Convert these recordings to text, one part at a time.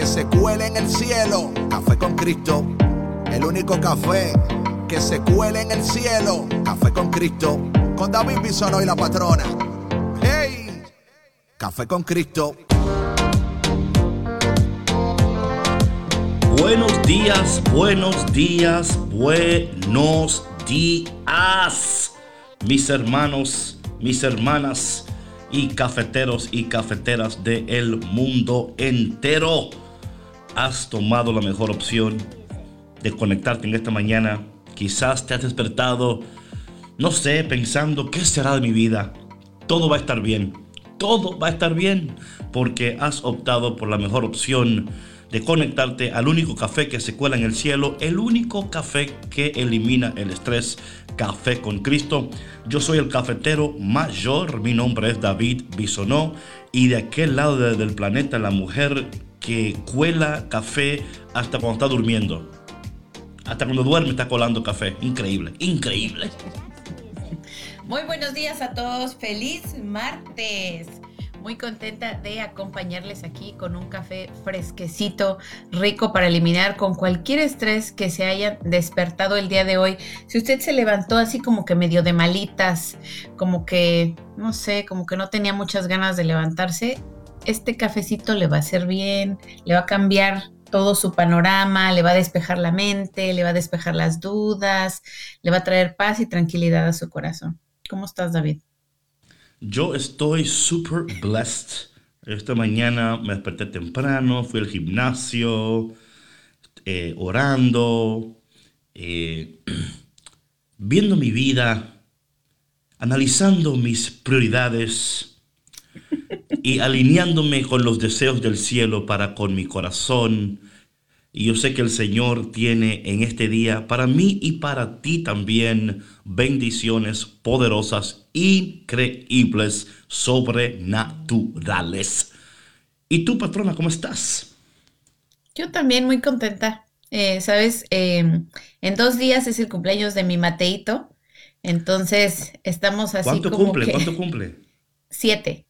que se cuele en el cielo. Café con Cristo, el único café que se cuele en el cielo. Café con Cristo, con David Bisono y la patrona. ¡Hey! Café con Cristo. Buenos días, buenos días, buenos días, mis hermanos, mis hermanas y cafeteros y cafeteras del mundo entero. Has tomado la mejor opción de conectarte en esta mañana. Quizás te has despertado, no sé, pensando, ¿qué será de mi vida? Todo va a estar bien. Todo va a estar bien porque has optado por la mejor opción de conectarte al único café que se cuela en el cielo, el único café que elimina el estrés, Café con Cristo. Yo soy el cafetero mayor, mi nombre es David Bisonó y de aquel lado del planeta la mujer que cuela café hasta cuando está durmiendo. Hasta cuando duerme está colando café. Increíble, increíble. Muy buenos días a todos. Feliz martes. Muy contenta de acompañarles aquí con un café fresquecito, rico para eliminar con cualquier estrés que se haya despertado el día de hoy. Si usted se levantó así como que medio de malitas, como que, no sé, como que no tenía muchas ganas de levantarse, este cafecito le va a hacer bien, le va a cambiar todo su panorama, le va a despejar la mente, le va a despejar las dudas, le va a traer paz y tranquilidad a su corazón. ¿Cómo estás, David? Yo estoy super blessed. Esta mañana me desperté temprano, fui al gimnasio, eh, orando, eh, viendo mi vida, analizando mis prioridades y alineándome con los deseos del cielo para con mi corazón y yo sé que el Señor tiene en este día para mí y para ti también bendiciones poderosas, increíbles, sobrenaturales. ¿Y tú, patrona, cómo estás? Yo también muy contenta. Eh, Sabes, em, en dos días es el cumpleaños de mi Mateito. Entonces estamos así. ¿Cuánto como cumple? que- ¿Cuánto cumple? Siete.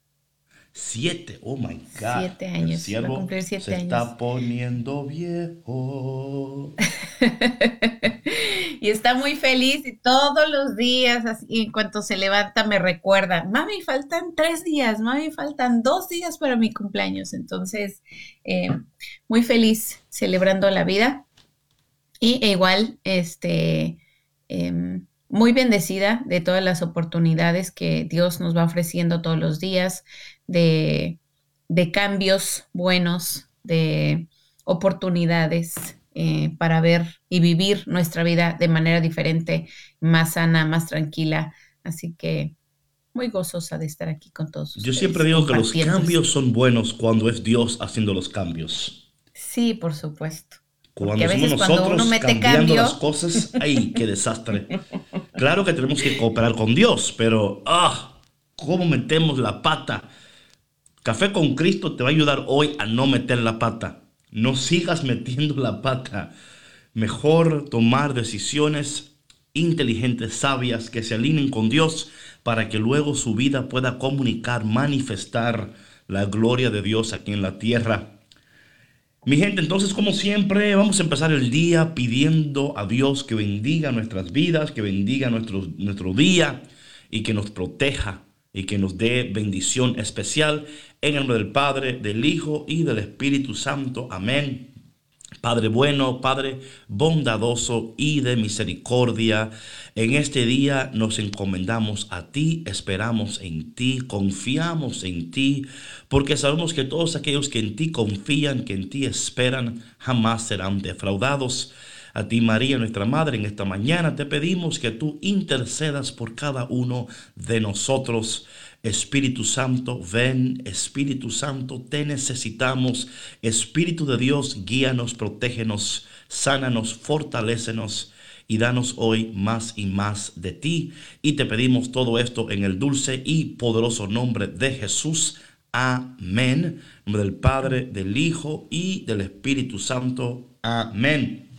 Siete, oh my God. Siete años, El va a siervo cumplir siete se años. está poniendo viejo. y está muy feliz y todos los días, así, en cuanto se levanta, me recuerda, mami, faltan tres días, mami, faltan dos días para mi cumpleaños. Entonces, eh, muy feliz celebrando la vida. Y e igual, este, em, muy bendecida de todas las oportunidades que Dios nos va ofreciendo todos los días, de, de cambios buenos, de oportunidades eh, para ver y vivir nuestra vida de manera diferente, más sana, más tranquila. Así que muy gozosa de estar aquí con todos. Yo ustedes, siempre digo que los cambios son buenos cuando es Dios haciendo los cambios. Sí, por supuesto. Cuando Porque a somos veces cuando nosotros uno mete cambiando cambio- las cosas, ¡ay, qué desastre! Claro que tenemos que cooperar con Dios, pero ¡ah! ¿Cómo metemos la pata? Café con Cristo te va a ayudar hoy a no meter la pata. No sigas metiendo la pata. Mejor tomar decisiones inteligentes, sabias, que se alineen con Dios para que luego su vida pueda comunicar, manifestar la gloria de Dios aquí en la tierra. Mi gente, entonces como siempre vamos a empezar el día pidiendo a Dios que bendiga nuestras vidas, que bendiga nuestro, nuestro día y que nos proteja y que nos dé bendición especial en el nombre del Padre, del Hijo y del Espíritu Santo. Amén. Padre bueno, Padre bondadoso y de misericordia, en este día nos encomendamos a ti, esperamos en ti, confiamos en ti, porque sabemos que todos aquellos que en ti confían, que en ti esperan, jamás serán defraudados. A ti María, nuestra Madre, en esta mañana te pedimos que tú intercedas por cada uno de nosotros. Espíritu Santo, ven, Espíritu Santo, te necesitamos. Espíritu de Dios, guíanos, protégenos, sánanos, fortalécenos y danos hoy más y más de ti. Y te pedimos todo esto en el dulce y poderoso nombre de Jesús. Amén. Nombre del Padre, del Hijo y del Espíritu Santo. Amén.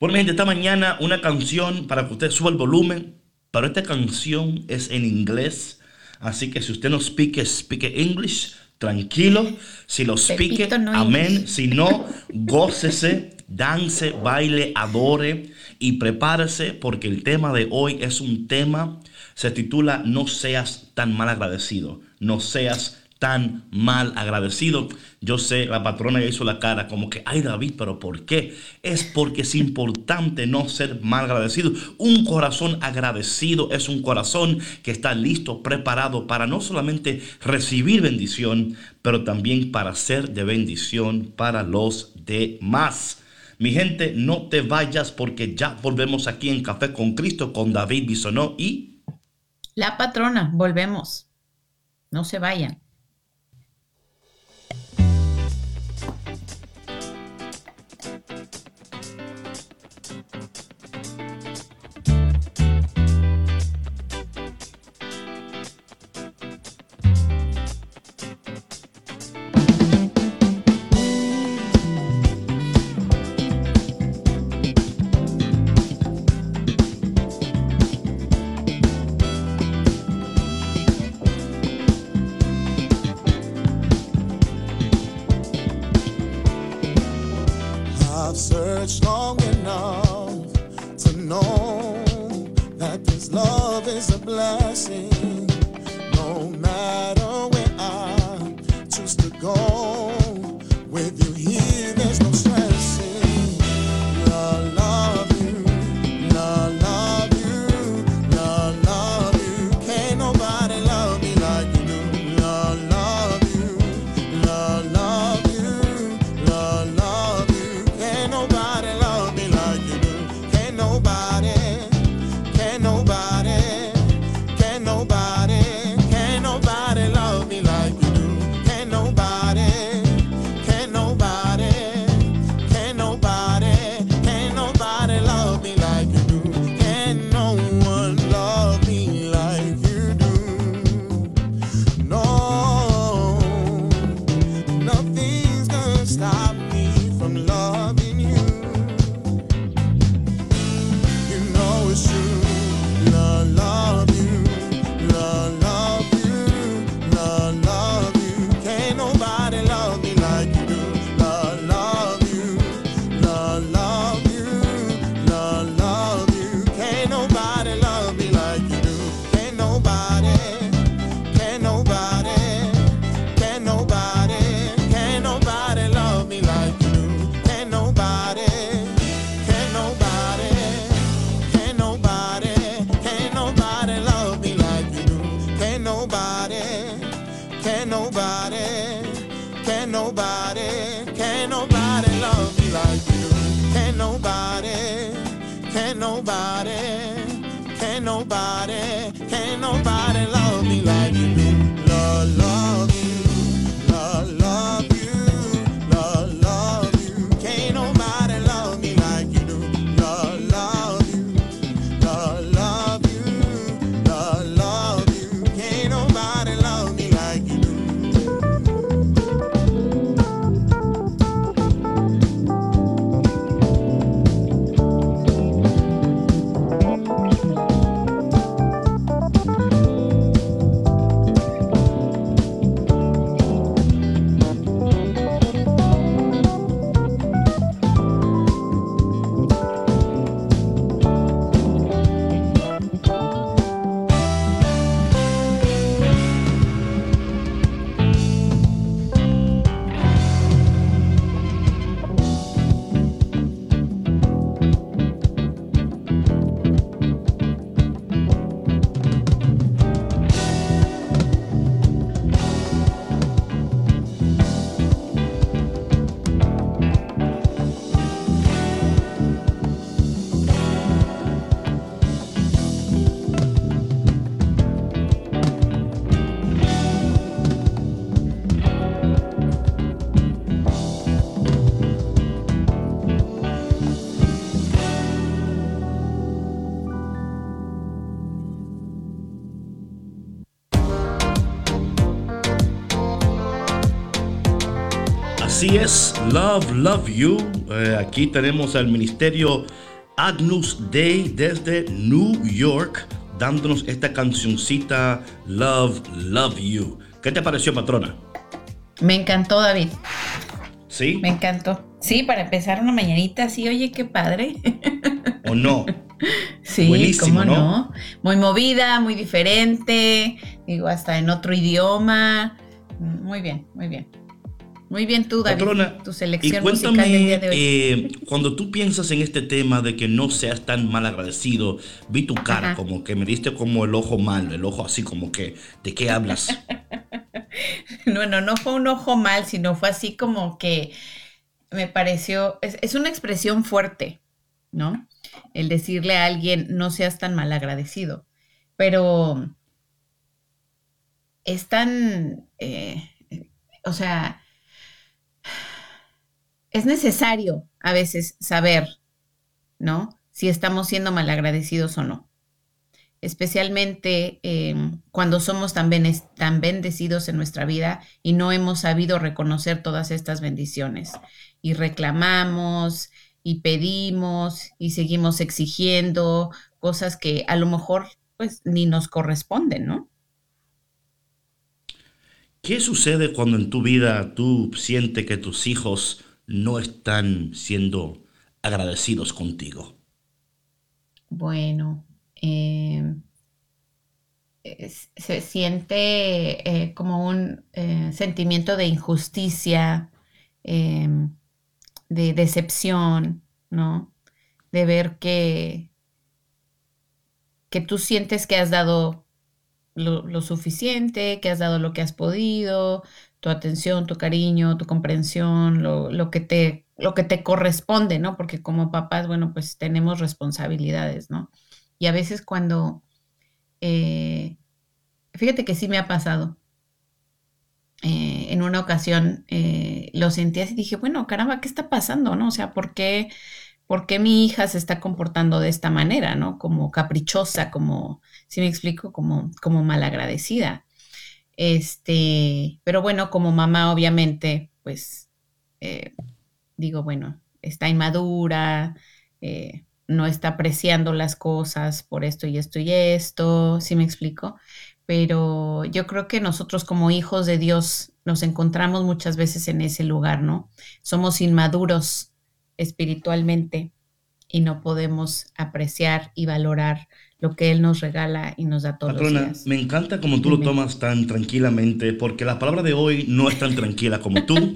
Bueno, gente, esta mañana una canción para que usted suba el volumen, pero esta canción es en inglés, así que si usted no speak, speak English, tranquilo. Si lo speak, amén. Si no, gócese, dance, baile, adore y prepárese porque el tema de hoy es un tema, se titula No seas tan mal agradecido, no seas tan mal agradecido. Yo sé, la patrona ya hizo la cara como que, ay David, pero ¿por qué? Es porque es importante no ser mal agradecido. Un corazón agradecido es un corazón que está listo, preparado para no solamente recibir bendición, pero también para ser de bendición para los demás. Mi gente, no te vayas porque ya volvemos aquí en Café con Cristo con David Bisonó y... La patrona, volvemos. No se vayan. Can't nobody love me like you do. love. Love, Love You. Eh, aquí tenemos al ministerio Agnus Day desde New York dándonos esta cancioncita Love, Love You. ¿Qué te pareció, patrona? Me encantó, David. ¿Sí? Me encantó. Sí, para empezar una mañanita, sí, oye, qué padre. ¿O no? Sí, ¿cómo no? Muy movida, muy diferente, digo, hasta en otro idioma. Muy bien, muy bien. Muy bien tú, David, tu selección musical del día de hoy. Eh, cuando tú piensas en este tema de que no seas tan mal agradecido, vi tu cara como que me diste como el ojo mal, el ojo así como que, ¿de qué hablas? no, no, no fue un ojo mal, sino fue así como que me pareció, es, una expresión fuerte, ¿no? El decirle a alguien, no seas tan mal agradecido, pero es tan, eh, o sea, es necesario a veces saber, ¿no? Si estamos siendo malagradecidos o no. Especialmente em, cuando somos tan, tan bendecidos en nuestra vida y no hemos sabido reconocer todas estas bendiciones. Y reclamamos y pedimos y seguimos exigiendo cosas que a lo mejor pues ni nos corresponden, ¿no? ¿Qué sucede cuando en tu vida tú sientes que tus hijos no están siendo agradecidos contigo? Bueno, em, se siente eh, como un eh, sentimiento de injusticia, em, de decepción, ¿no? De ver que, que tú sientes que has dado lo, suficiente, que has dado lo que has podido, tu atención, tu cariño, tu comprensión, lo, que te, lo que te corresponde, ¿no? Porque como papás, bueno, pues tenemos responsabilidades, ¿no? Y a veces cuando, eh, fíjate que sí me ha pasado. Eh, en una ocasión eh, lo sentí así y dije, bueno, caramba, ¿qué está pasando? ¿No? O sea, ¿por qué, ¿por qué mi hija se está comportando de esta manera, ¿no? Como caprichosa, como, si me explico, como, como malagradecida. Este, pero bueno, como mamá, obviamente, pues eh, digo, bueno, está inmadura, eh, no está apreciando las cosas por esto y esto y esto, ¿sí me explico? Pero yo creo que nosotros como hijos de Dios nos encontramos muchas veces en ese lugar, ¿no? Somos inmaduros espiritualmente y no podemos apreciar y valorar lo que Él nos regala y nos da todos los días. Me encanta como tú lo tomas tan tranquilamente, porque la palabra de hoy no es tan tranquila como tú.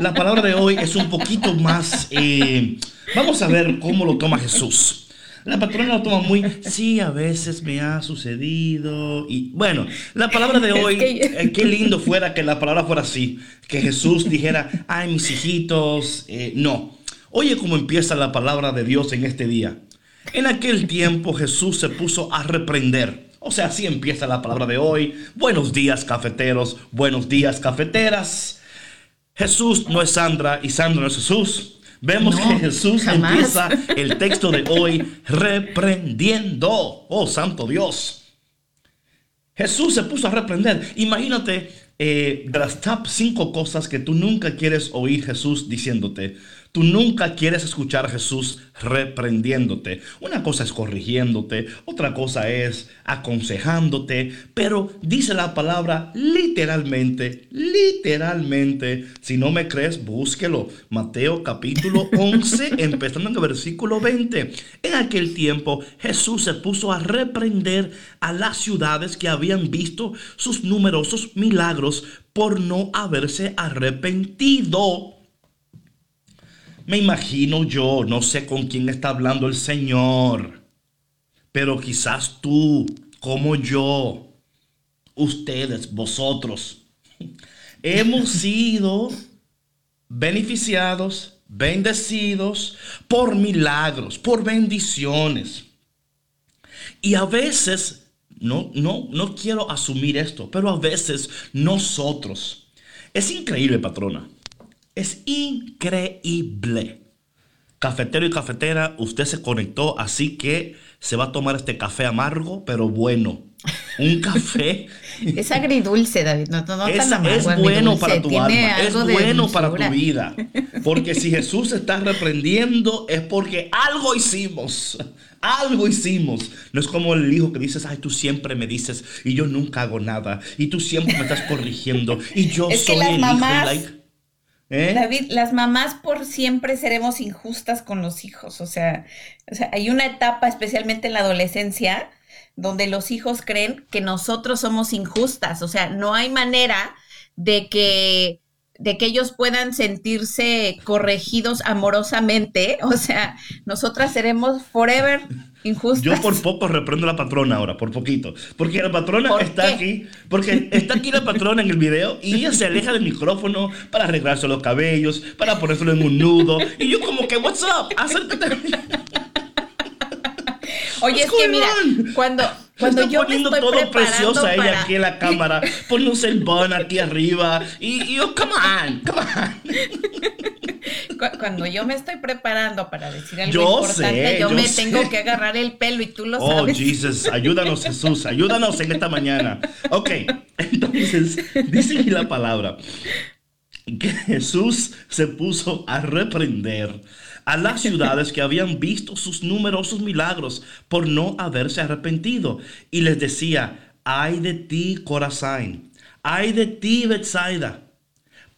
La palabra de hoy es un poquito más... Eh, vamos a ver cómo lo toma Jesús. La patrona lo toma muy, sí, a veces me ha sucedido. Y bueno, la palabra de hoy, eh, qué lindo fuera que la palabra fuera así. Que Jesús dijera, ay, mis hijitos. Eh, no. Oye cómo empieza la palabra de Dios en este día. En aquel tiempo Jesús se puso a reprender. O sea, así empieza la palabra de hoy. Buenos días cafeteros, buenos días cafeteras. Jesús no es Sandra y Sandra no es Jesús. Vemos que Jesús empieza el texto de hoy reprendiendo. Oh, santo Dios. Jesús se puso a reprender. Imagínate eh, de las top cinco cosas que tú nunca quieres oír Jesús diciéndote. Tú nunca quieres escuchar a Jesús reprendiéndote. Una cosa es corrigiéndote, otra cosa es aconsejándote, pero dice la palabra literalmente, literalmente. Si no me crees, búsquelo. Mateo capítulo 11, empezando en el versículo 20. En aquel tiempo Jesús se puso a reprender a las ciudades que habían visto sus numerosos milagros por no haberse arrepentido. Me imagino yo, no sé con quién está hablando el Señor, pero quizás tú, como yo, ustedes, vosotros, hemos sido beneficiados, bendecidos por milagros, por bendiciones. Y a veces, no, no, no quiero asumir esto, pero a veces nosotros, es increíble, patrona, es increíble. Cafetero y cafetera, usted se conectó, así que se va a tomar este café amargo, pero bueno. Un café. Es agridulce, David. No, no es, tan es bueno para tu alma, es bueno para tu vida. Porque si Jesús se está reprendiendo es porque algo hicimos. Algo hicimos. No es como el hijo que dices, ay, tú siempre me dices y yo nunca hago nada. Y tú siempre me estás corrigiendo. Y yo Es que soy las el mamás- hijo. like, ¿eh? David, las mamás por siempre seremos injustas con los hijos. O sea, o sea, hay una etapa, especialmente en la adolescencia, donde los hijos creen que nosotros somos injustas. O sea, no hay manera de que, de que ellos puedan sentirse corregidos amorosamente. O sea, nosotras seremos forever injustas. Yo por poco reprendo a la patrona ahora, por poquito. Porque la patrona ¿Por está qué? aquí, porque está aquí la patrona en el video y ella se aleja del micrófono para arreglarse los cabellos, para ponérselo en un nudo. Y yo como que, what's up? Acércate. Oye, es que mira, cuando, cuando está yo me poniendo estoy todo preparando preciosa ella para... aquí en la cámara, poniéndose el bun aquí arriba. Y y yo, come on, come on. Cu- Cuando yo me estoy preparando para decir algo Yo importante, sé, yo, yo me sé. tengo que agarrar el pelo y tú lo Oh, sabes. Jesus, ayúdanos Jesús, ayúdanos en esta mañana. Ok, entonces dice aquí la palabra que Jesús se puso a reprender a las ciudades que habían visto sus numerosos milagros por no haberse arrepentido. Y les decía, ay de ti, Corazán, ay de ti, Bethsaida.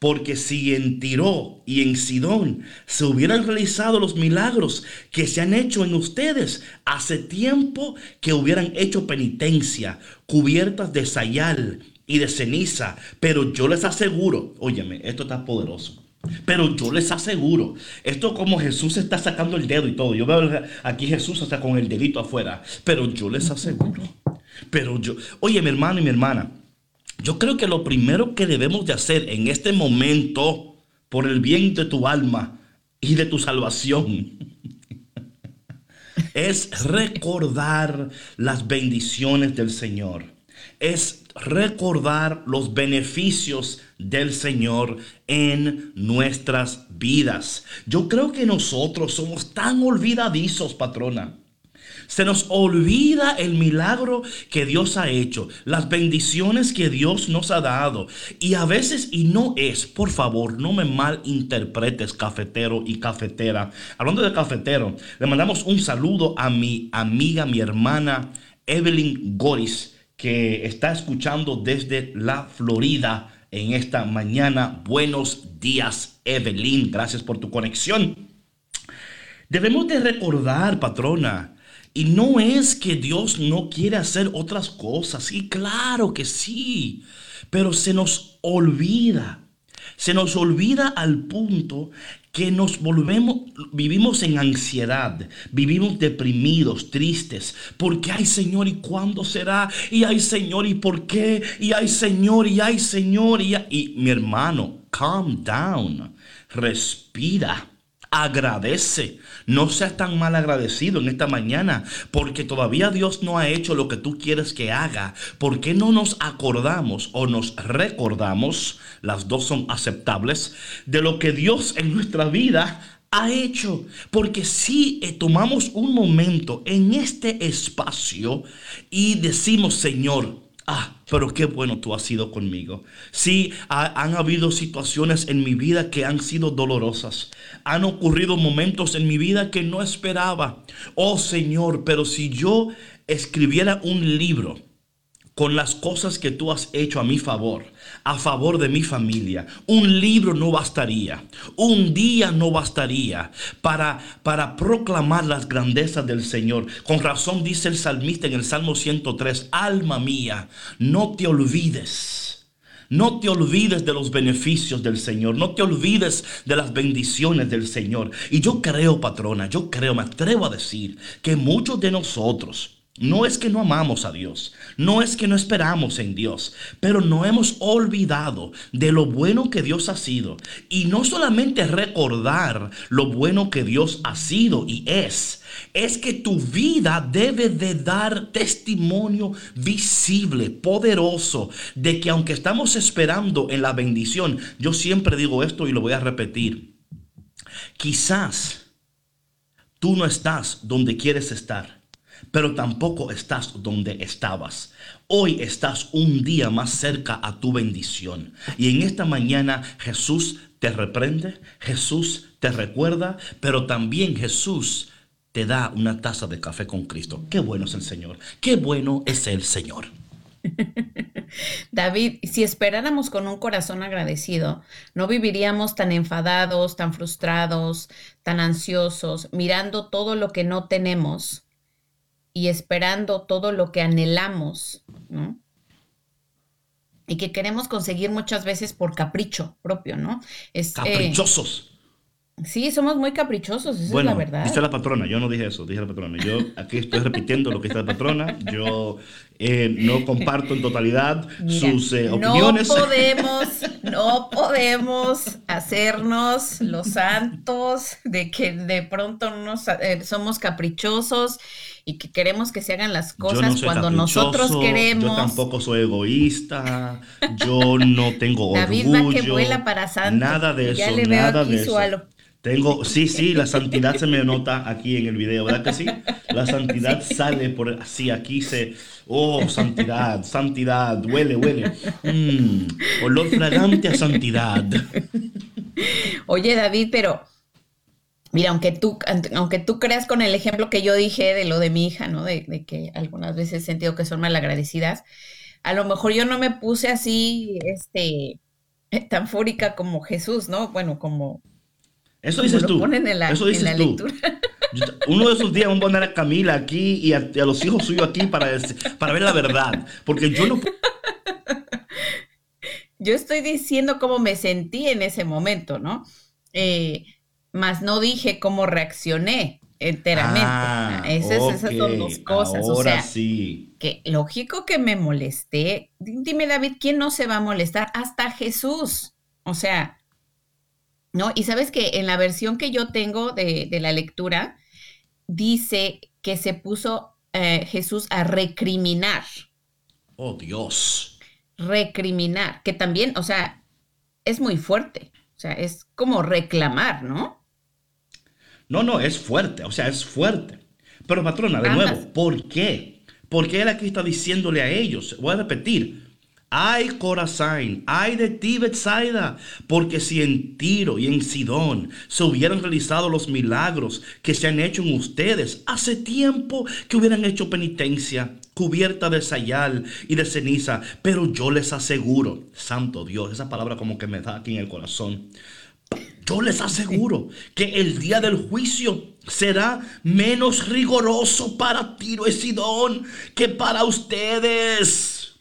Porque si en Tiro y en Sidón se hubieran realizado los milagros que se han hecho en ustedes, hace tiempo que hubieran hecho penitencia, cubiertas de sayal y de ceniza. Pero yo les aseguro, óyeme, esto está poderoso. Pero yo les aseguro, esto como Jesús está sacando el dedo y todo. Yo veo aquí Jesús hasta con el dedito afuera. Pero yo les aseguro. Pero yo, oye, mi hermano y mi hermana, yo creo que lo primero que debemos de hacer en este momento, por el bien de tu alma y de tu salvación, es recordar las bendiciones del Señor. Es recordar los beneficios del Señor en nuestras vidas. Yo creo que nosotros somos tan olvidadizos, patrona. Se nos olvida el milagro que Dios ha hecho, las bendiciones que Dios nos ha dado. Y a veces, y no es, por favor, no me malinterpretes, cafetero y cafetera. Hablando de cafetero, le mandamos un saludo a mi amiga, mi hermana Evelyn Goris, que está escuchando desde la Florida en esta mañana. Buenos días, Evelyn. Gracias por tu conexión. Debemos de recordar, patrona, y no es que Dios no quiere hacer otras cosas, y claro que sí, pero se nos olvida, se nos olvida al punto que nos volvemos, vivimos en ansiedad, vivimos deprimidos, tristes, porque ay Señor, ¿y cuándo será? Y ay Señor, ¿y por qué? Y ay Señor, y ay Señor, y, ay- y mi hermano, calm down, respira. Agradece. No seas tan mal agradecido en esta mañana, porque todavía Dios no ha hecho lo que tú quieres que haga. ¿Por qué no nos acordamos o nos recordamos, las dos son aceptables, de lo que Dios en nuestra vida ha hecho? Porque si eh, tomamos un momento en este espacio y decimos, Señor, Ah, pero qué bueno tú has sido conmigo. Sí, ha- han habido situaciones en mi vida que han sido dolorosas. Han ocurrido momentos en mi vida que no esperaba. Oh Señor, pero si yo escribiera un libro con las cosas que tú has hecho a mi favor, a favor de mi familia. Un libro no bastaría, un día no bastaría para, para proclamar las grandezas del Señor. Con razón dice el salmista en el Salmo 103, alma mía, no te olvides. No te olvides de los beneficios del Señor, no te olvides de las bendiciones del Señor. Y yo creo, patrona, yo creo, me atrevo a decir que muchos de nosotros, no es que no amamos a Dios, no es que no esperamos en Dios, pero no hemos olvidado de lo bueno que Dios ha sido. Y no solamente recordar lo bueno que Dios ha sido y es, es que tu vida debe de dar testimonio visible, poderoso, de que aunque estamos esperando en la bendición, yo siempre digo esto y lo voy a repetir, quizás tú no estás donde quieres estar. Pero tampoco estás donde estabas. Hoy estás un día más cerca a tu bendición. Y en esta mañana Jesús te reprende, Jesús te recuerda, pero también Jesús te da una taza de café con Cristo. Qué bueno es el Señor, qué bueno es el Señor. David, si esperáramos con un corazón agradecido, no viviríamos tan enfadados, tan frustrados, tan ansiosos, mirando todo lo que no tenemos y esperando todo lo que anhelamos, ¿no? Y que queremos conseguir muchas veces por capricho propio, ¿no? Es, eh, Caprichosos. Sí, somos muy caprichosos, esa es la verdad. Dice la patrona, yo no dije eso, dije la patrona. Yo aquí estoy repitiendo lo que dice la patrona. Yo eh, no comparto en totalidad sus eh, opiniones. No podemos, no podemos hacernos los santos de que de pronto nos, eh, somos caprichosos y que queremos que se hagan las cosas cuando nosotros queremos. Yo tampoco soy egoísta, yo no tengo David orgullo. David va que vuela para santo. Nada de eso, nada de eso. Tengo, sí, sí, la santidad se me nota aquí en el video, ¿verdad que sí? La santidad sale por así, aquí se, oh, santidad, santidad, huele, huele. Mm, olor fragante a santidad. Oye, David, pero mira, aunque tú, aunque tú creas con el ejemplo que yo dije de lo de mi hija, ¿no? De, de que algunas veces he sentido que son malagradecidas, a lo mejor yo no me puse así, este, tan fúrica como Jesús, ¿no? Bueno, como eso dices tú. Eso dices tú. Uno de esos días vamos a poner a Camila aquí y a, los hijos suyos aquí para, para ver la verdad. Porque yo no. Yo estoy diciendo cómo me sentí en ese momento, ¿no? Eh, más no dije cómo reaccioné enteramente. Ah, esas, son dos cosas. o sea, sí. Que lógico que me molesté. Dime, David, ¿quién no se va a molestar? Hasta Jesús. O sea, ¿no? Y sabes que en la versión que yo tengo de, la lectura, dice que se puso eh, Jesús a recriminar. Oh, Dios. Recriminar, que también, o sea, es muy fuerte. O sea, es como reclamar, ¿no? No, no, es fuerte, o sea, es fuerte. Pero patrona, de nuevo, ¿por qué? Porque él aquí está diciéndole a ellos, voy a repetir, Ay, Corazán, ay de ti, Bethsaida, porque si en Tiro y en Sidón se hubieran realizado los milagros que se han hecho en ustedes, hace tiempo que hubieran hecho penitencia, cubierta de sayal y de ceniza. Pero yo les aseguro, Santo Dios, esa palabra como que me da aquí en el corazón. Yo les aseguro que el día del juicio será menos rigoroso para Tiro y Sidón que para ustedes.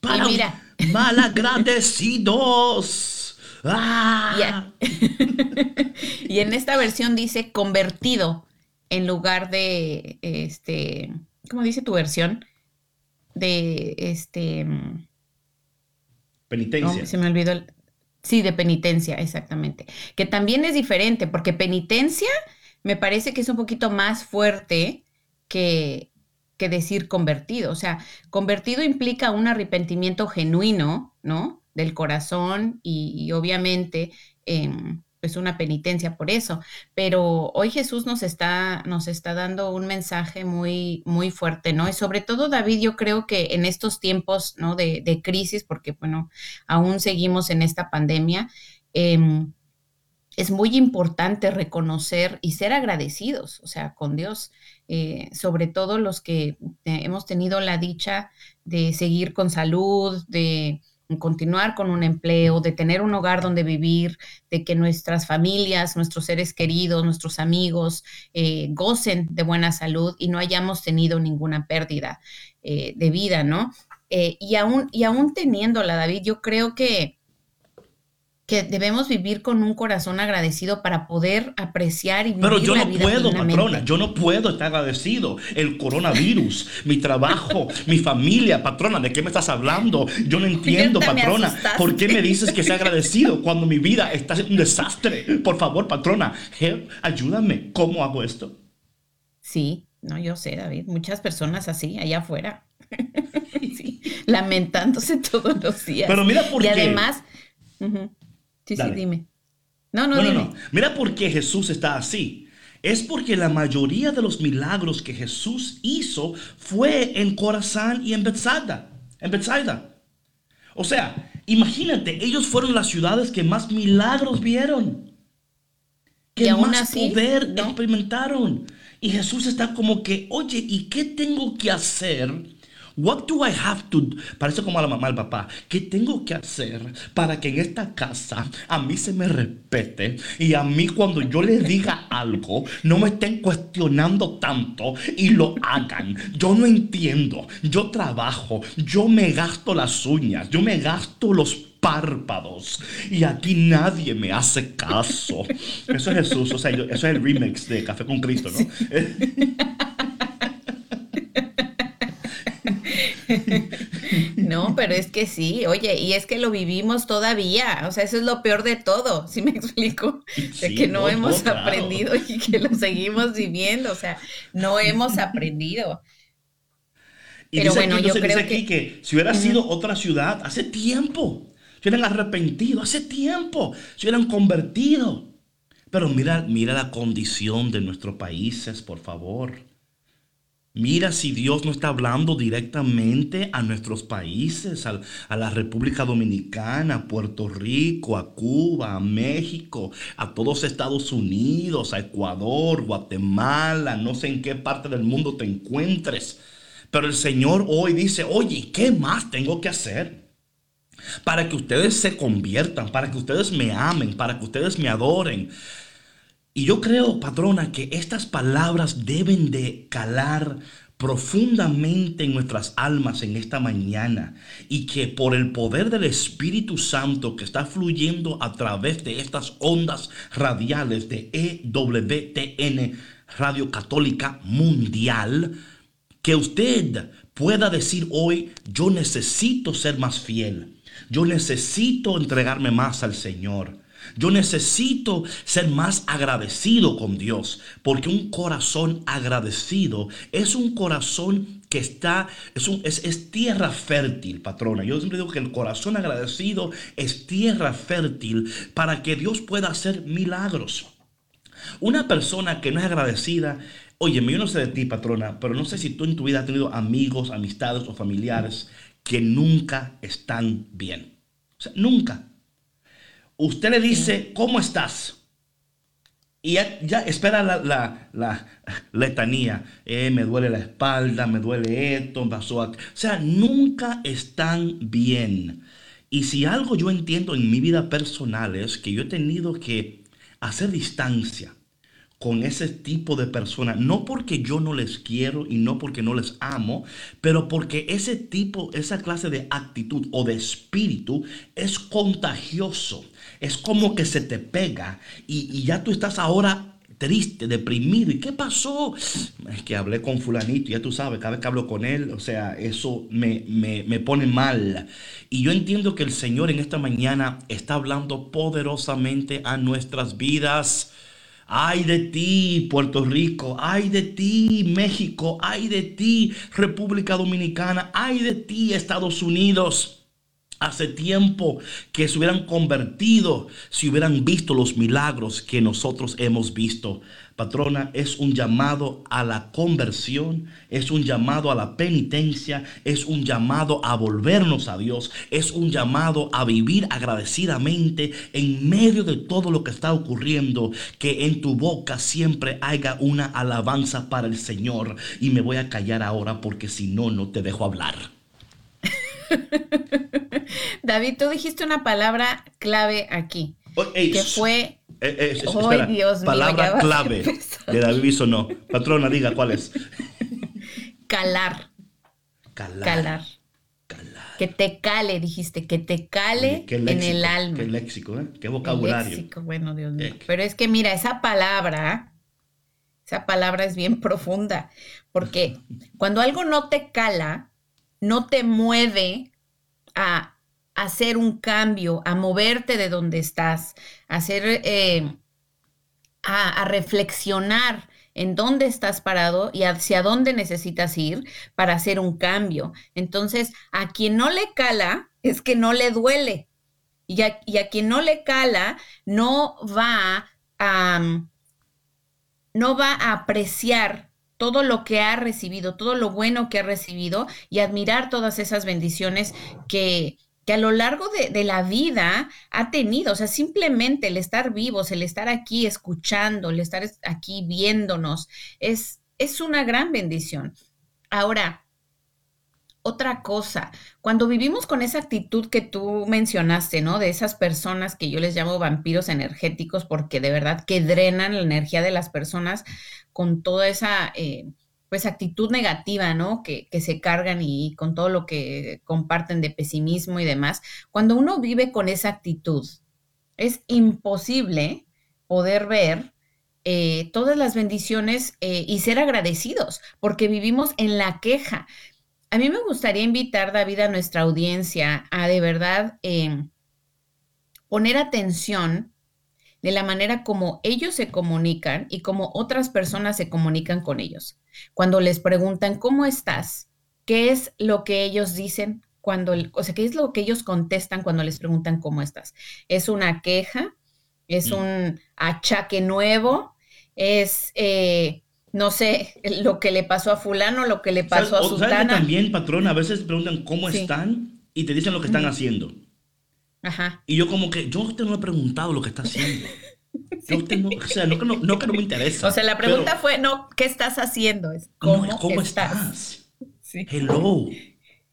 Para y mira. malagradecidos. ¡Ah! y en esta versión dice convertido en lugar de este, ¿cómo dice tu versión? De este penitencia. se me olvidó el, Sí, de penitencia, exactamente. Que también es diferente, porque penitencia me parece que es un poquito más fuerte que, que decir convertido. O sea, convertido implica un arrepentimiento genuino, ¿no? Del corazón y, obviamente es em, pues una penitencia por eso. Pero hoy Jesús nos está, nos está dando un mensaje muy, muy fuerte, ¿no? Y sobre todo, David, yo creo que en estos tiempos, ¿no? De, de crisis, porque, bueno, aún seguimos en esta pandemia, eh, es muy importante reconocer y ser agradecidos, o sea, con Dios, eh, sobre todo los que hemos tenido la dicha de seguir con salud, de continuar con un empleo, de tener un hogar donde vivir, de que nuestras familias, nuestros seres queridos, nuestros amigos eh, gocen de buena salud y no hayamos tenido ninguna pérdida eh, de vida, ¿no? y, aún, y aún teniéndola, David, yo creo que que debemos vivir con un corazón agradecido para poder apreciar y vivir Pero yo no puedo, patrona, yo no puedo estar agradecido. El coronavirus, mi trabajo, mi familia, patrona, ¿de qué me estás hablando? Yo no entiendo, patrona. ¿Por qué me dices que sea agradecido cuando mi vida está en un desastre? Por favor, patrona, ayúdame. ¿Cómo hago esto? Sí, no, yo sé, David. Muchas personas así, allá afuera. lamentándose todos los días. Pero mira por qué. Y además... Sí, sí, dime. No, no, no, dime. no, Mira por qué Jesús está así. es porque la mayoría de los milagros que Jesús hizo fue en Corazán y en Bethsaida. En Bethsaida. O sea, imagínate, ellos fueron las ciudades que más milagros vieron. Que más poder experimentaron. Y Jesús está como que, oye, ¿y qué tengo que hacer? What do I have to Parece como a la mamá el papá. ¿Qué tengo que hacer para que en esta casa a mí se me respete y a mí cuando yo les diga algo no me estén cuestionando tanto y lo hagan? Yo no entiendo. Yo trabajo. Yo me gasto las uñas. Yo me gasto los párpados. Y aquí nadie me hace caso. Eso es Jesús. O sea, eso es el remix de Café con Cristo, ¿no? No, pero es que sí, oye, y es que lo vivimos todavía, o sea, eso es lo peor de todo, ¿sí me explico? De que no, hemos aprendido y que lo seguimos viviendo, o sea, no hemos aprendido. Y pero bueno, yo creo que... que si hubiera sido otra ciudad, hace tiempo, se hubieran arrepentido, hace tiempo, se hubieran convertido. Pero mira, mira la condición de nuestros países, por favor. Mira si Dios no está hablando directamente a nuestros países, a, la República Dominicana, a Puerto Rico, a Cuba, a México, a todos Estados Unidos, a Ecuador, Guatemala, no sé en qué parte del mundo te encuentres. Pero el Señor hoy dice, oye, ¿qué más tengo que hacer? Para que ustedes se conviertan, para que ustedes me amen, para que ustedes me adoren. Y yo creo, patrona, que estas palabras deben de calar profundamente en nuestras almas en esta mañana y que por el poder del Espíritu Santo que está fluyendo a través de estas ondas radiales de EWTN Radio Católica Mundial, que usted pueda decir hoy, yo necesito ser más fiel, yo necesito entregarme más al Señor. Yo necesito ser más agradecido con Dios, porque un corazón agradecido es un corazón que está, es, un, es, tierra fértil, patrona. Yo siempre digo que el corazón agradecido es tierra fértil para que Dios pueda hacer milagros. Una persona que no es agradecida, oye, yo no sé de ti, patrona, pero no sé si tú en tu vida has tenido amigos, amistades o familiares que nunca están bien. O sea, nunca. Usted le dice, ¿cómo estás? Y ya, espera la, letanía. Eh, me duele la espalda, me duele esto, pasó O sea, nunca están bien. Y si algo yo entiendo en mi vida personal es que yo he tenido que hacer distancia con ese tipo de personas, no porque yo no les quiero y no porque no les amo, pero porque ese tipo, esa clase de actitud o de espíritu es contagioso, es como que se te pega y, ya tú estás ahora triste, deprimido. ¿Y qué pasó? Es que hablé con fulanito, ya tú sabes, cada vez que hablo con él, o sea, eso me, me, me, pone mal. Y yo entiendo que el Señor en esta mañana está hablando poderosamente a nuestras vidas. Ay de ti, Puerto Rico. Ay de ti, México. Ay de ti, República Dominicana. Ay de ti, Estados Unidos. Hace tiempo que se hubieran convertido si hubieran visto los milagros que nosotros hemos visto. Patrona, es un llamado a la conversión, es un llamado a la penitencia, es un llamado a volvernos a Dios, es un llamado a vivir agradecidamente en medio de todo lo que está ocurriendo, que en tu boca siempre haya una alabanza para el Señor. Y me voy a callar ahora porque si no, no te dejo hablar. David, tú dijiste una palabra clave aquí, oh, que fue... Eh, eh, Dios palabra clave de David no. Patrona, diga cuál es. Calar. Calar. Que te cale, dijiste, que te cale en el alma. Qué léxico, ¿eh? Qué vocabulario. léxico, bueno, Dios mío. Pero es que mira, esa palabra, esa palabra es bien profunda, porque cuando algo no te cala, no te mueve a hacer un cambio, a moverte de donde estás, a hacer, eh, a, reflexionar en dónde estás parado y hacia dónde necesitas ir para hacer un cambio. Entonces, a quien no le cala es que no le duele. Y a, y a quien no le cala no va a, no va a apreciar todo lo que ha recibido, todo lo bueno que ha recibido y admirar todas esas bendiciones que, que a lo largo de, la vida ha tenido. O sea, simplemente el estar vivos, el estar aquí escuchando, el estar aquí viéndonos, es, es una gran bendición. Ahora, otra cosa, cuando vivimos con esa actitud que tú mencionaste, ¿no? De esas personas que yo les llamo vampiros energéticos porque de verdad que drenan la energía de las personas con toda esa, eh, pues, actitud negativa, ¿no? Que, se cargan y con todo lo que comparten de pesimismo y demás. Cuando uno vive con esa actitud, es imposible poder ver eh, todas las bendiciones eh, y ser agradecidos, porque vivimos en la queja. A mí me gustaría invitar, David, a nuestra audiencia a de verdad em, poner atención de la manera como ellos se comunican y como otras personas se comunican con ellos. Cuando les preguntan, ¿cómo estás? ¿Qué es lo que ellos dicen cuando, o sea, qué es lo que ellos contestan cuando les preguntan cómo estás? ¿Es una queja? ¿Es mm. un achaque nuevo? ¿Es eh, no sé, lo que le pasó a fulano, lo que le pasó a Susana. también, patrón, a veces preguntan cómo están y te dicen lo que están haciendo. Ajá. Y yo como que, yo te no he preguntado lo que está haciendo. Yo no, o sea, no que no, que no, me interesa. O sea, la pregunta fue, no, ¿qué estás haciendo? Es, ¿Cómo, ¿Cómo estás? Sí. Hello.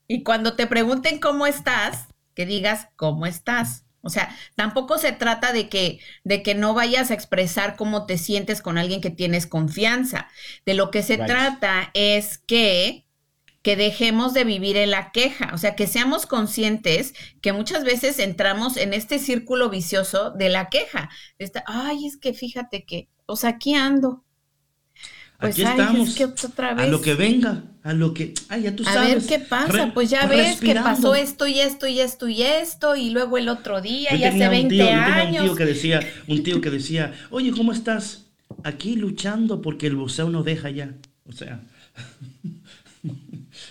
Y cuando te pregunten cómo estás, que digas, ¿cómo estás? O sea, tampoco se trata de que, de que no vayas a expresar cómo te sientes con alguien que tienes confianza. De lo que se trata es que, que dejemos de vivir en la queja. O sea, que seamos conscientes que muchas veces entramos en este círculo vicioso de la queja. Ay, es que fíjate que, o sea, aquí ando. Pues, Aquí estamos. A lo que venga, a lo que. Ay, ya tú sabes. A ver qué pasa. pues ya ves que pasó esto y esto y esto y esto, y luego el otro día, y hace 20 años. un tío que decía, un tío que decía, oye, ¿cómo estás? Aquí luchando porque el buceo no deja ya. O sea.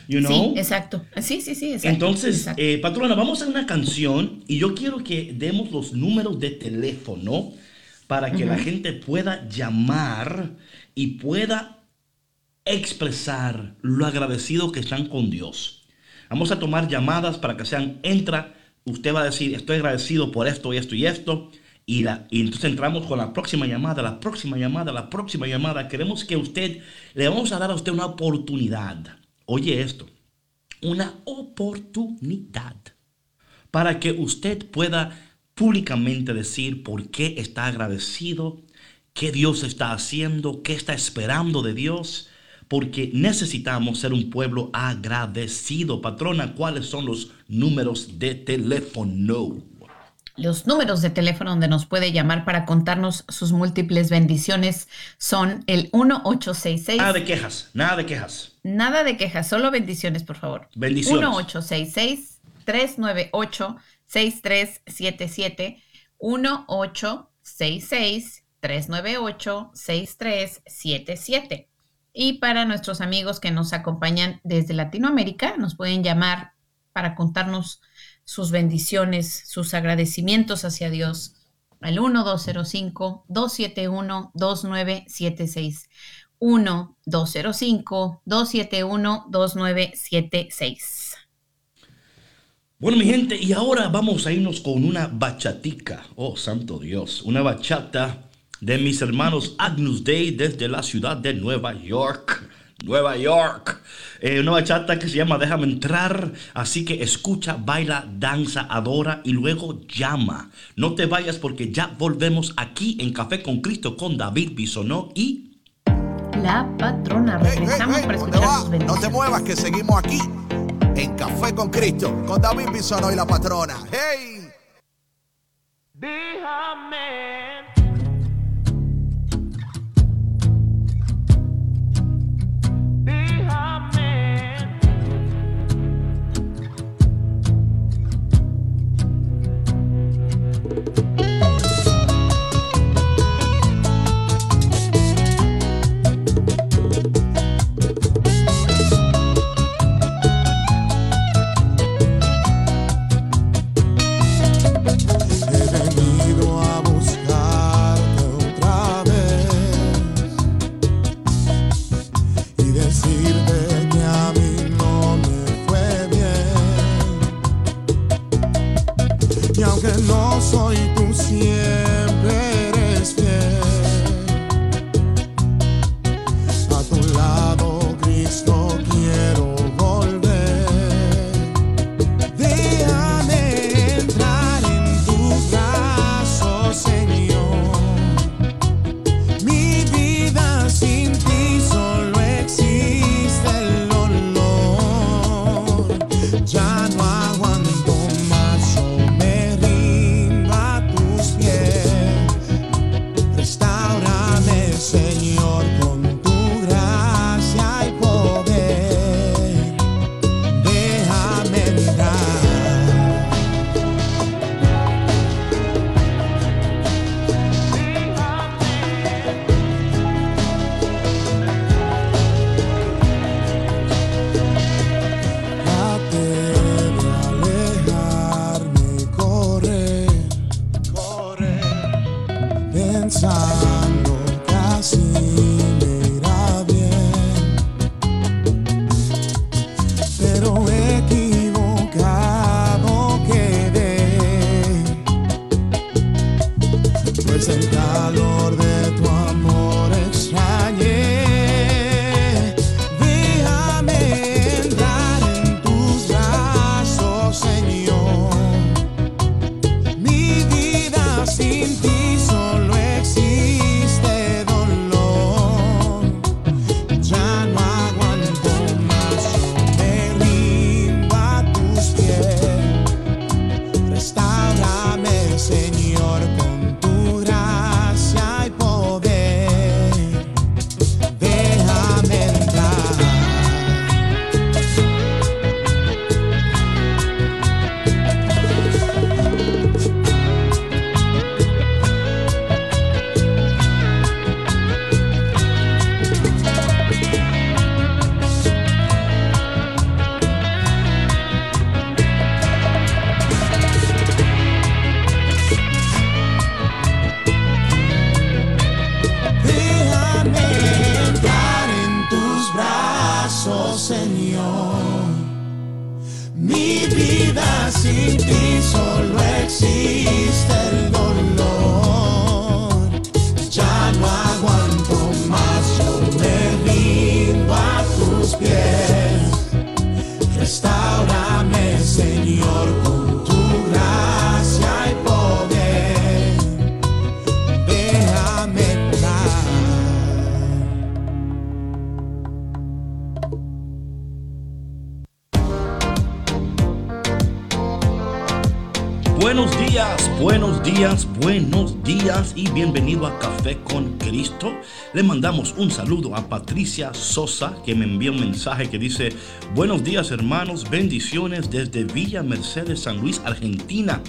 You know? Sí, exacto. Sí, sí, sí, exacto. Entonces, Eh, patrona, vamos a una canción y yo quiero que demos los números de teléfono para que la gente pueda llamar y pueda expresar lo agradecido que están con Dios. Vamos a tomar llamadas para que sean, entra, usted va a decir, estoy agradecido por esto y esto y esto. Y, la, y entonces entramos con la próxima llamada, la próxima llamada, la próxima llamada. Queremos que usted, le vamos a dar a usted una oportunidad. Oye esto, una oportunidad para que usted pueda públicamente decir por qué está agradecido qué Dios está haciendo, qué está esperando de Dios, porque necesitamos ser un pueblo agradecido. Patrona, ¿cuáles son los números de teléfono? Los números de teléfono donde nos puede llamar para contarnos sus múltiples bendiciones son el 1866. Nada de quejas, nada de quejas. Nada de quejas, solo bendiciones, por favor. Bendiciones. 1866 398 6377 1866 398-6377. Y para nuestros amigos que nos acompañan desde Latinoamérica, nos pueden llamar para contarnos sus bendiciones, sus agradecimientos hacia Dios al 1205-271-2976. 1-205-271-2976. Bueno, mi gente, y ahora vamos a irnos con una bachatica. Oh, santo Dios, una bachata de mis hermanos Agnus Day desde la ciudad de Nueva York. Nueva York. Eh, una bachata que se llama Déjame entrar. Así que escucha, baila, danza, adora y luego llama. No te vayas porque ya volvemos aquí en Café con Cristo con David Bisonó y. La patrona. Regresamos para escuchar sus No te muevas que seguimos aquí en Café con Cristo, con David Bisono y la patrona. ¡Hey! Déjame Restaurame, Señor, días, buenos días y bienvenido a Café con Cristo. Le mandamos un saludo a Patricia Sosa que me envía un mensaje que dice, buenos días hermanos, bendiciones desde Villa Mercedes, San Luis, Argentina.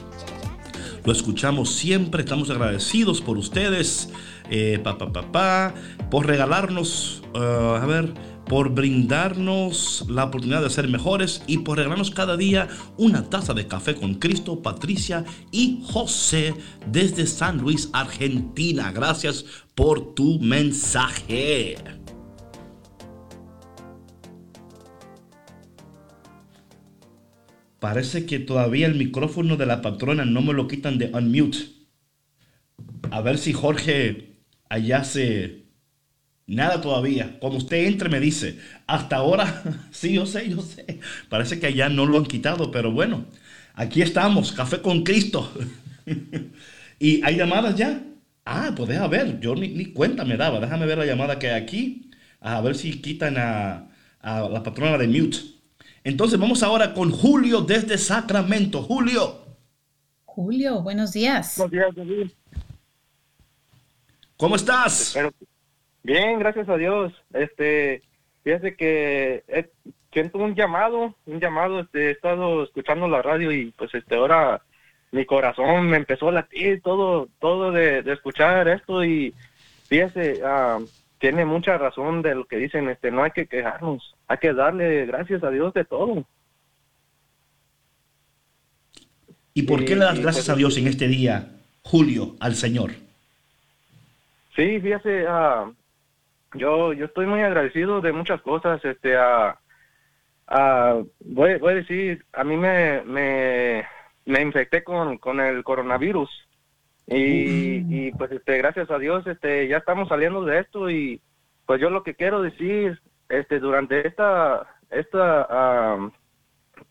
Lo escuchamos siempre, estamos agradecidos por ustedes, eh, pa, pa, pa, por regalarnos, uh, a ver, por brindarnos la oportunidad de ser mejores y por regalarnos cada día una taza de café con Cristo, Patricia y José desde San Luis, Argentina. Gracias por tu mensaje. Parece que todavía el micrófono de la patrona no me lo quitan de unmute. A ver si Jorge allá se... Nada todavía. Cuando usted entre me dice, hasta ahora, sí, yo sé, yo sé. Parece que allá no lo han quitado, pero bueno, aquí estamos, café con Cristo. ¿Y hay llamadas ya? Ah, pues deja ver, yo ni, ni cuenta me daba. Déjame ver la llamada que hay aquí, a ver si quitan a, a la patrona de mute. Entonces vamos ahora con Julio desde Sacramento. Julio, Julio, buenos días. Buenos días, David. ¿cómo estás? Espero- Bien, gracias a Dios. Este, fíjese que eh, siento un llamado, un llamado. Este, he estado escuchando la radio y pues este ahora mi corazón me empezó a latir todo, todo de, de escuchar esto y fíjese, ah, tiene mucha razón de lo que dicen. Este, no hay que quejarnos, hay que darle gracias a Dios de todo. ¿Y por qué le das gracias pues, a Dios en este día, Julio, al Señor? Sí, fíjese, ah, yo, yo estoy muy agradecido de muchas cosas. Este, ah, ah, voy, voy a decir, a mí me, me, me infecté con, con el coronavirus y, y pues este, gracias a Dios, este, ya estamos saliendo de esto y pues yo lo que quiero decir, este, durante esta, esta, ah,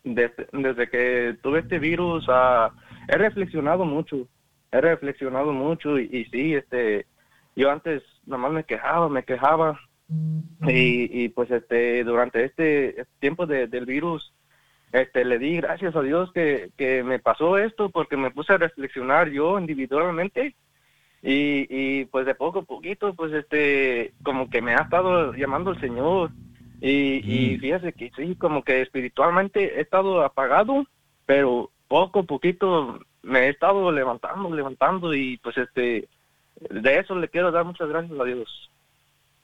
desde, desde que tuve este virus, ah, he reflexionado mucho, he reflexionado mucho y, y sí, este, yo antes nomás me quejaba, me quejaba. Y, y pues este durante este tiempo de- del virus este le di gracias a Dios que, que me pasó esto porque me puse a reflexionar yo individualmente. Y, y pues de poco a poquito pues este como que me ha estado llamando el Señor. Y, y Mm. fíjese que sí como que espiritualmente he estado apagado pero poco a poquito me he estado levantando levantando. Y pues este de eso le quiero dar muchas gracias a Dios.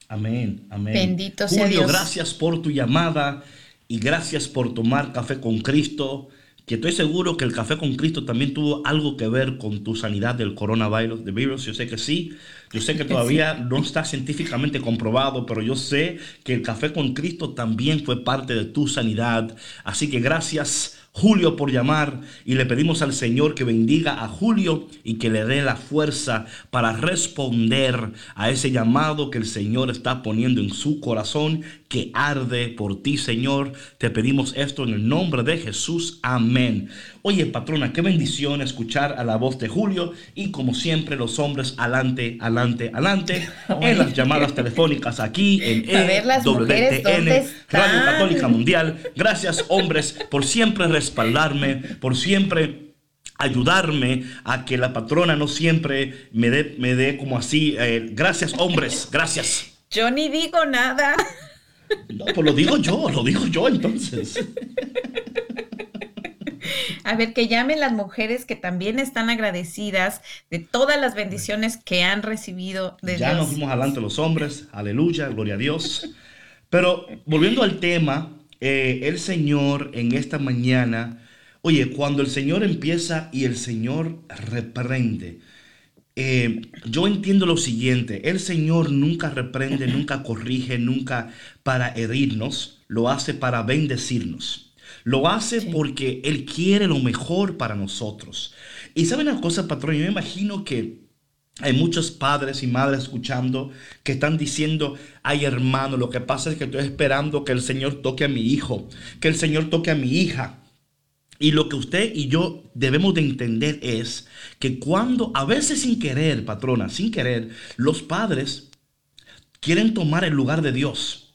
Amén, amén. Bendito sea Julio, Dios. gracias por tu llamada y gracias por tomar café con Cristo. Que estoy seguro que el café con Cristo también tuvo algo que ver con tu sanidad del coronavirus. De virus. Yo sé que sí. Yo sé que todavía no está científicamente comprobado, pero yo sé que el café con Cristo también fue parte de tu sanidad. Así que gracias. Julio por llamar y le pedimos al Señor que bendiga a Julio y que le dé la fuerza para responder a ese llamado que el Señor está poniendo en su corazón que arde por ti, Señor. Te pedimos esto en el nombre de Jesús. Amén. Oye, patrona, qué bendición escuchar a la voz de Julio y como siempre los hombres adelante, adelante, adelante en las llamadas telefónicas aquí en ¿dónde EWTN, Radio? Católica Mundial. Gracias, hombres, por siempre respaldarme, por siempre ayudarme a que la patrona no siempre me dé me dé como así. eh, gracias, hombres, gracias. Yo ni digo nada. No, pues lo digo yo, lo digo yo entonces. A ver, que llamen las mujeres que también están agradecidas de todas las bendiciones que han recibido de ya nos fuimos adelante los hombres, aleluya, gloria a Dios. Pero volviendo al tema, eh, el Señor en esta mañana, oye, cuando el Señor empieza y el Señor reprende, eh, yo entiendo lo siguiente, el Señor nunca reprende, nunca corrige, nunca para herirnos, lo hace para bendecirnos. Lo hace porque Él quiere lo mejor para nosotros. Y saben una cosa, patrón, yo me imagino que hay muchos padres y madres escuchando que están diciendo, ay hermano, lo que pasa es que estoy esperando que el Señor toque a mi hijo, que el Señor toque a mi hija. Y lo que usted y yo debemos de entender es que cuando, a veces sin querer, patrona, sin querer, los padres quieren tomar el lugar de Dios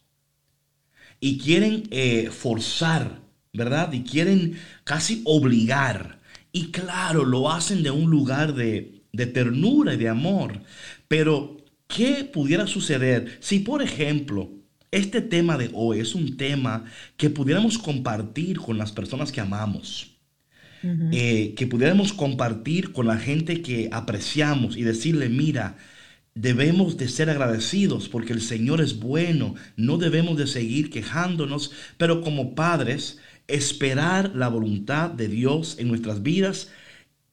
y quieren eh, forzar, ¿verdad? Y quieren casi obligar. Y claro, lo hacen de un lugar de, de ternura y de amor. Pero, ¿qué pudiera suceder si, por ejemplo, este tema de hoy es un tema que pudiéramos compartir con las personas que amamos? Eh, que pudiéramos compartir con la gente que apreciamos y decirle, mira, debemos de ser agradecidos porque el Señor es bueno, no debemos de seguir quejándonos, pero como padres, esperar la voluntad de Dios en nuestras vidas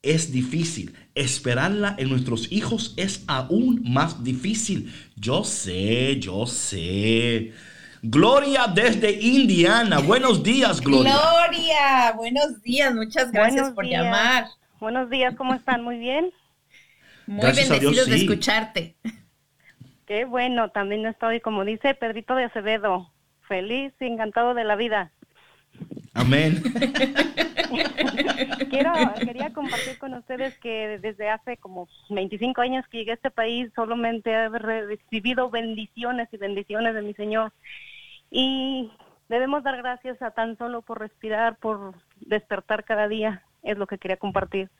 es difícil. Esperarla en nuestros hijos es aún más difícil. Yo sé, yo sé. Gloria desde Indiana. Buenos días, Gloria. Gloria, buenos días, muchas gracias Buenos por días. llamar. Buenos días, ¿cómo están? Muy bien. Muy Gracias Dios, bendecidos de escucharte. Qué bueno, también estoy, como dice Pedrito de Acevedo, feliz y encantado de la vida. Amén. Quiero, quería compartir con ustedes que desde hace como 25 años que llegué a este país, solamente he recibido bendiciones y bendiciones de mi Señor. Y debemos dar gracias a tan solo por respirar, por despertar cada día, es lo que quería compartir.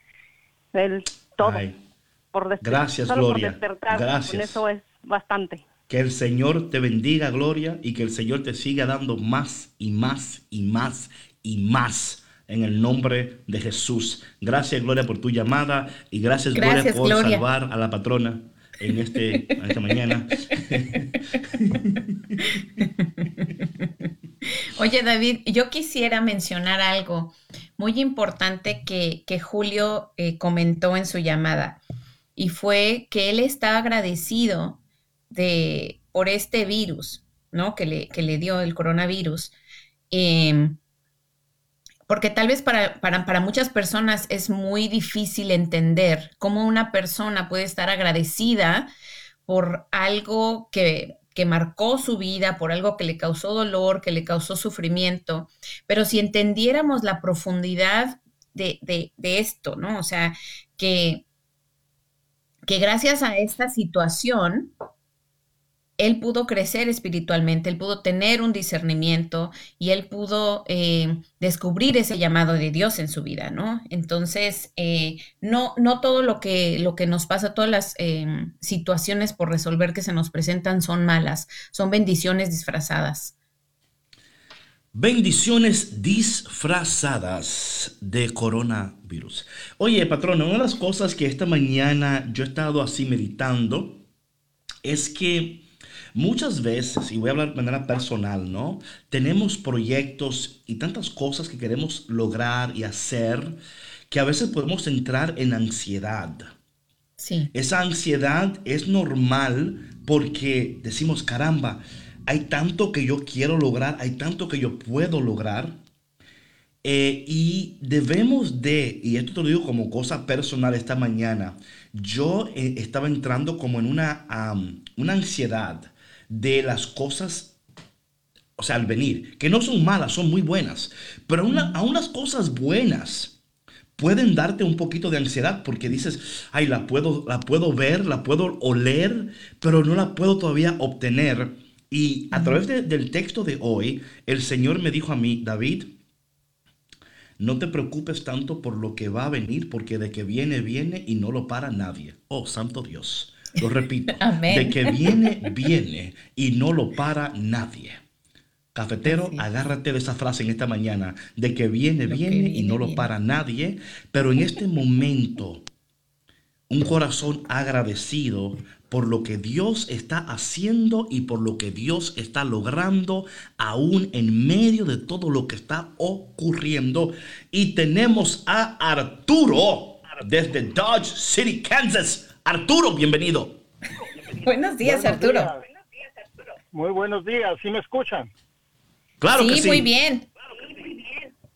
El todo. Ay, por desper- Gracias, solo Gloria. Por despertar, Gracias. Con eso es bastante. Que el Señor te bendiga, Gloria, y que el Señor te siga dando más y más y más y más. En el nombre de Jesús. Gracias, Gloria, por tu llamada. Y gracias, Gloria, por Gloria. salvar a la patrona en, este, en esta mañana. Oye, David, yo quisiera mencionar algo muy importante que, que Julio eh, comentó en su llamada y fue que él está agradecido de, por este virus, ¿no? Que le, que le dio el coronavirus. Em, porque tal vez para, para, para muchas personas es muy difícil entender cómo una persona puede estar agradecida por algo que, que marcó su vida, por algo que le causó dolor, que le causó sufrimiento. Pero si entendiéramos la profundidad de, de, de esto, ¿no? O sea, que, que gracias a esta situación, él pudo crecer espiritualmente, él pudo tener un discernimiento y él pudo eh, descubrir ese llamado de Dios en su vida, ¿no? Entonces, eh, no, no todo lo que, lo que nos pasa, todas las eh, situaciones por resolver que se nos presentan son malas, son bendiciones disfrazadas. Bendiciones disfrazadas de coronavirus. Oye, patrón, una de las cosas que esta mañana yo he estado así meditando es que muchas veces, y voy a hablar de manera personal, ¿no? Tenemos proyectos y tantas cosas que queremos lograr y hacer que a veces podemos entrar en ansiedad. Sí. Esa ansiedad es normal porque decimos, caramba, hay tanto que yo quiero lograr, hay tanto que yo puedo lograr. Eh, y debemos de, y esto te lo digo como cosa personal esta mañana, yo eh, estaba entrando como en una, una ansiedad de las cosas, o sea, al venir, que no son malas, son muy buenas, pero aún, aún las cosas buenas pueden darte un poquito de ansiedad porque dices, ay, la puedo, la puedo ver, la puedo oler, pero no la puedo todavía obtener. Y a través de- del texto de hoy, el Señor me dijo a mí, David, no te preocupes tanto por lo que va a venir, porque de que viene, viene y no lo para nadie. Oh, santo Dios. Lo repito. Amén. De que viene, viene y no lo para nadie. Cafetero, Así agárrate de esa frase en esta mañana, de que viene, Lo que viene y no lo viene. para nadie, pero en este momento, un corazón agradecido por lo que Dios está haciendo y por lo que Dios está logrando aún en medio de todo lo que está ocurriendo. Y tenemos a Arturo desde Dodge City, Kansas. Arturo, bienvenido. Buenos días, Buenos Arturo. días. Muy buenos días, ¿sí me escuchan? Claro sí, que sí. muy bien.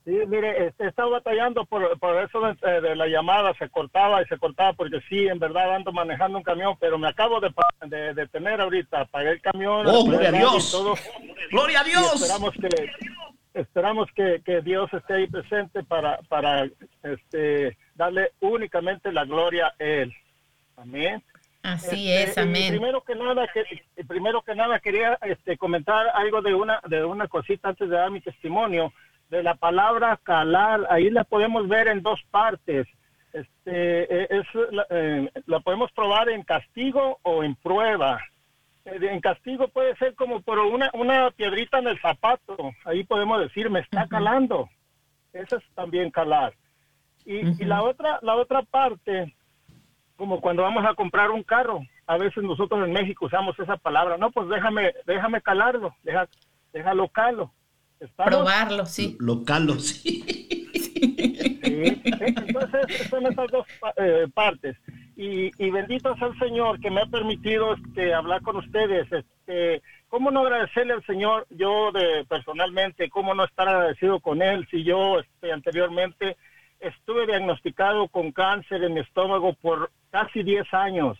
Sí, mire, este, he estado batallando por, por eso de, eh, de la llamada, se cortaba y se cortaba, porque sí, en verdad ando manejando un camión, pero me acabo de, de, de tener ahorita, pagué el camión. Oh, gloria a Dios. todo. ¡Gloria a Y Dios! esperamos que esperamos que, que Dios esté ahí presente para para este darle únicamente la gloria a él. Amén. Así Este, es, amén. Primero que nada, que, primero que nada quería este, comentar algo de una de una cosita antes de dar mi testimonio de la palabra calar. Ahí la podemos ver en dos partes. Este, eh, es, la, eh, la podemos probar en castigo o en prueba. Eh, En castigo puede ser como por una, una piedrita en el zapato. Ahí podemos decir, me está calando. Eso es también calar. Y, y la otra la otra parte como cuando vamos a comprar un carro. A veces nosotros en México usamos esa palabra. No, pues déjame, déjame calarlo, deja, déjalo calo. ¿Estamos? Probarlo, sí. Local, sí. Sí. Entonces, son esas dos eh, partes. Y, y bendito sea el Señor que me ha permitido este, hablar con ustedes. Este, ¿Cómo no agradecerle al Señor yo de, personalmente? ¿Cómo no estar agradecido con Él si yo este, anteriormente estuve diagnosticado con cáncer en mi estómago por casi 10 años?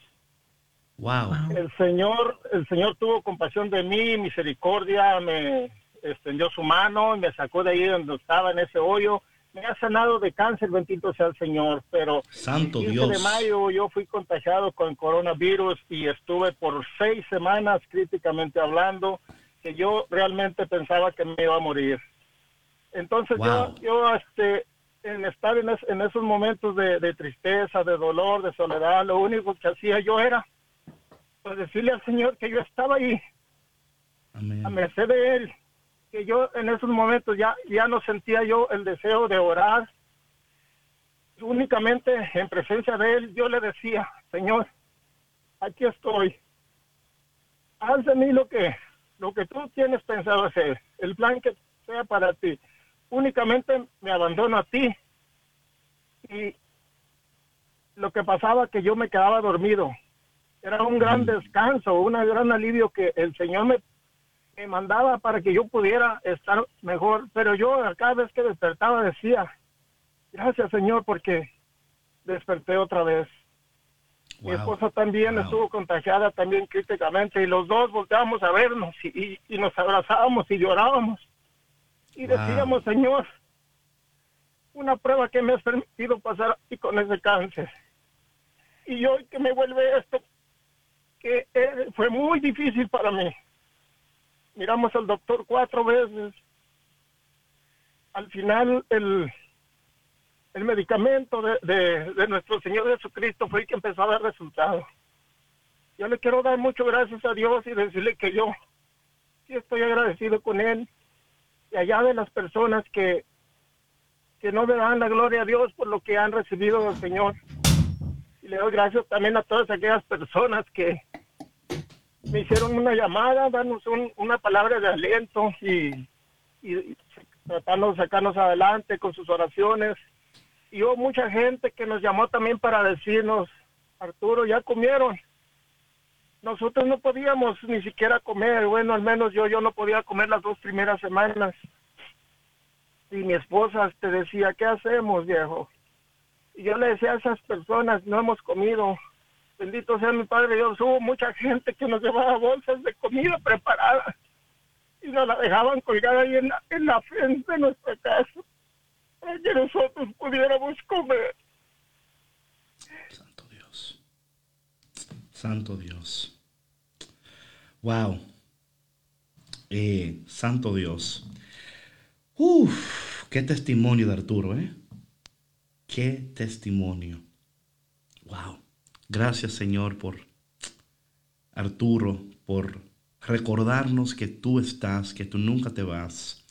Wow. El Señor, el Señor tuvo compasión de mí, misericordia, me extendió su mano y me sacó de ahí donde estaba en ese hoyo. Me ha sanado de cáncer, bendito sea el Señor, pero Santo el 15 de mayo yo fui contagiado con coronavirus y estuve por seis semanas críticamente hablando que yo realmente pensaba que me iba a morir. Entonces Wow. yo, yo este, en estar en, es- en esos momentos de, de tristeza, de dolor, de soledad, lo único que hacía yo era pues decirle al Señor que yo estaba ahí Amén. a merced de Él, que yo en esos momentos ya, ya no sentía yo el deseo de orar. Únicamente en presencia de Él yo le decía, Señor, aquí estoy. Haz de mí lo que, lo que tú tienes pensado hacer, el plan que sea para ti. Únicamente me abandono a ti. Y lo que pasaba que yo me quedaba dormido. Era un gran descanso, un gran alivio que el Señor me me mandaba para que yo pudiera estar mejor, pero yo cada vez que despertaba decía, gracias Señor porque desperté otra vez. Mi esposa también Wow. estuvo contagiada también críticamente y los dos volteábamos a vernos y, y- y nos abrazábamos y llorábamos y Wow. decíamos, Señor, una prueba que me has permitido pasar y con ese cáncer. Y hoy que me vuelve esto, que eh, fue muy difícil para mí. Miramos al doctor cuatro veces. Al final el, el medicamento de, de, de nuestro Señor Jesucristo fue el que empezó a dar resultados. Yo le quiero dar muchas gracias a Dios y decirle que yo sí estoy agradecido con Él y allá de las personas que, que no dan la gloria a Dios por lo que han recibido del Señor. Y le doy gracias también a todas aquellas personas que me hicieron una llamada, darnos un- una palabra de aliento y, y tratando de sacarnos adelante con sus oraciones. Y hubo mucha gente que nos llamó también para decirnos, Arturo, ya comieron. Nosotros no podíamos ni siquiera comer, bueno, al menos yo, yo no podía comer las dos primeras semanas. Y mi esposa te decía, ¿qué hacemos, viejo? Y yo le decía a esas personas, no hemos comido. Bendito sea mi Padre Dios, hubo mucha gente que nos llevaba bolsas de comida preparada y nos la dejaban colgada ahí en la, en la frente de nuestra casa para que nosotros pudiéramos comer. Santo Dios. Santo Dios. Wow. Eh, Santo Dios. Uf, qué testimonio de Arturo, ¿eh? Qué testimonio. Wow. Gracias, Señor, por Arturo, por recordarnos que tú estás, que tú nunca te vas.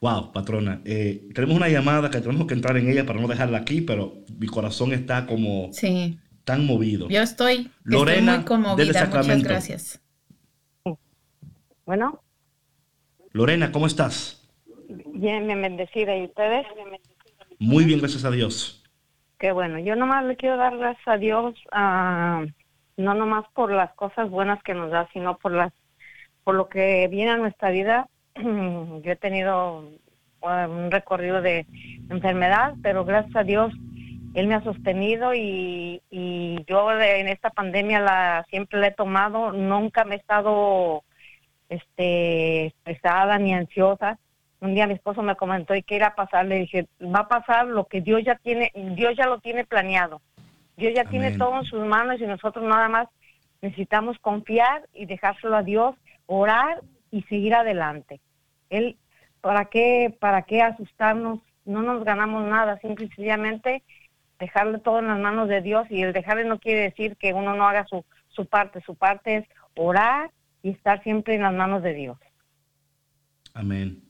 Wow, patrona. eh, tenemos una llamada que tenemos que entrar en ella para no dejarla aquí, pero mi corazón está como Sí, tan movido. yo estoy, Lorena, estoy muy conmovida. desde Muchas Sacramento. gracias. Bueno, Lorena, ¿cómo estás? bien, bien bendecida. ¿Y ustedes? Muy bien, gracias a Dios. Qué bueno. Yo nomás le quiero dar gracias a Dios, ah, no nomás por las cosas buenas que nos da, sino por las, por lo que viene a nuestra vida. Yo he tenido uh, un recorrido de enfermedad, pero gracias a Dios Él me ha sostenido y, y yo en esta pandemia la siempre la he tomado, nunca me he estado este, estresada ni ansiosa. Un día mi esposo me comentó, ¿y qué irá a pasar? Le dije, va a pasar lo que Dios ya tiene, Dios ya lo tiene planeado. Dios ya tiene todo en sus manos y nosotros nada más necesitamos confiar y dejárselo a Dios, orar y seguir adelante. Él, ¿para qué, para qué asustarnos? No nos ganamos nada, simple y sencillamente dejarle todo en las manos de Dios y el dejarle no quiere decir que uno no haga su, su parte, su parte es orar y estar siempre en las manos de Dios. Amén.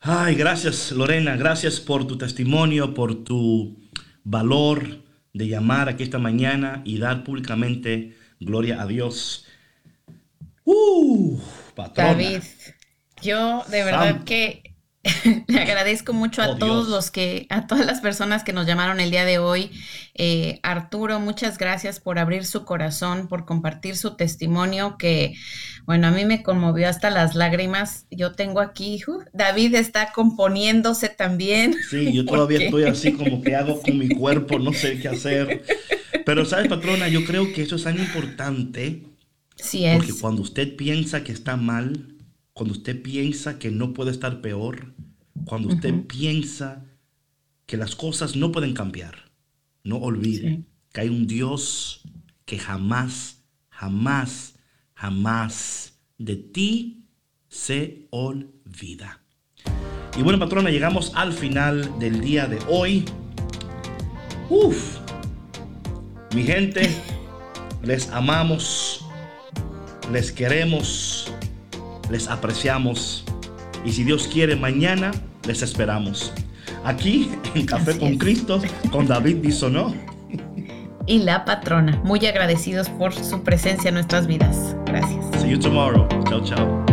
Ay, gracias Lorena, gracias por tu testimonio, por tu valor de llamar aquí esta mañana y dar públicamente gloria a Dios. Uh, patrona. David, yo de verdad Santo. que le agradezco mucho a Oh, todos Dios. los que, a todas las personas que nos llamaron el día de hoy. Eh, Arturo, muchas gracias por abrir su corazón, por compartir su testimonio que, bueno, a mí me conmovió hasta las lágrimas. Yo tengo aquí, uh, David está componiéndose también. Sí, yo todavía porque- estoy así como que hago con mi cuerpo, no sé qué hacer. Pero sabes, patrona, yo creo que eso es tan importante Sí porque es. cuando usted piensa que está mal, cuando usted piensa que no puede estar peor, cuando usted piensa que las cosas no pueden cambiar, no olvide Sí. que hay un Dios que jamás, jamás, jamás de ti se olvida. Y bueno, patrona, llegamos al final del día de hoy. Uf, mi gente, les amamos, les queremos, les apreciamos. Y si Dios quiere, mañana les esperamos. Aquí en Café Así con es. Cristo, con David Bisonó. Y la patrona, muy agradecidos por su presencia en nuestras vidas. Gracias. See you tomorrow. Chao, chao.